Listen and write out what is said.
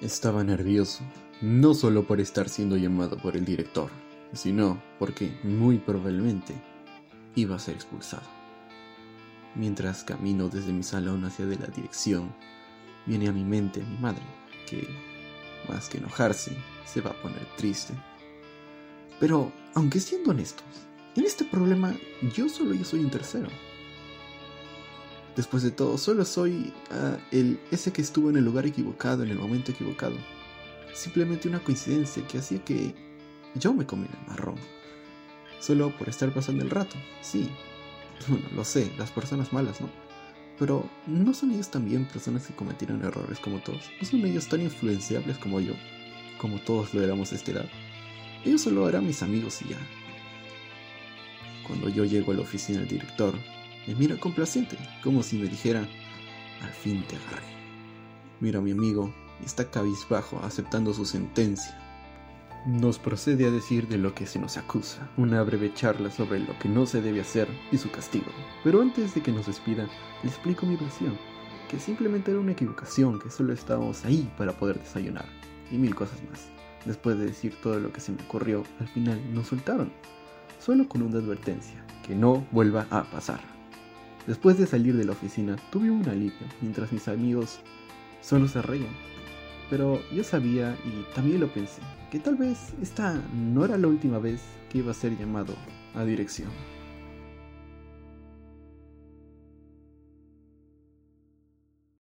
Estaba nervioso, no solo por estar siendo llamado por el director, sino porque muy probablemente iba a ser expulsado. Mientras camino desde mi salón hacia de la dirección, viene a mi mente mi madre, que, más que enojarse, se va a poner triste. Pero, aunque siendo honestos, en este problema yo solo yo soy un tercero. Después de todo, solo soy ah, el ese que estuvo en el lugar equivocado en el momento equivocado. Simplemente una coincidencia que hacía que yo me comiera el marrón. Solo por estar pasando el rato, sí. Bueno, lo sé, las personas malas, ¿no? Pero ¿no son ellos también personas que cometieron errores como todos? ¿No son ellos tan influenciables como yo? Como todos lo éramos a esta edad. Ellos solo eran mis amigos y ya. Cuando yo llego a la oficina del director, mira complaciente, como si me dijera, al fin te agarré. Mira a mi amigo está cabizbajo aceptando su sentencia. Nos procede a decir de lo que se nos acusa, una breve charla sobre lo que no se debe hacer y su castigo. Pero antes de que nos despida, le explico mi versión, que simplemente era una equivocación, que solo estábamos ahí para poder desayunar, y mil cosas más. Después de decir todo lo que se me ocurrió, al final nos soltaron, solo con una advertencia, que no vuelva a pasar. Después de salir de la oficina, tuve un alivio, mientras mis amigos solo se reían. Pero yo sabía, y también lo pensé, que tal vez esta no era la última vez que iba a ser llamado a dirección.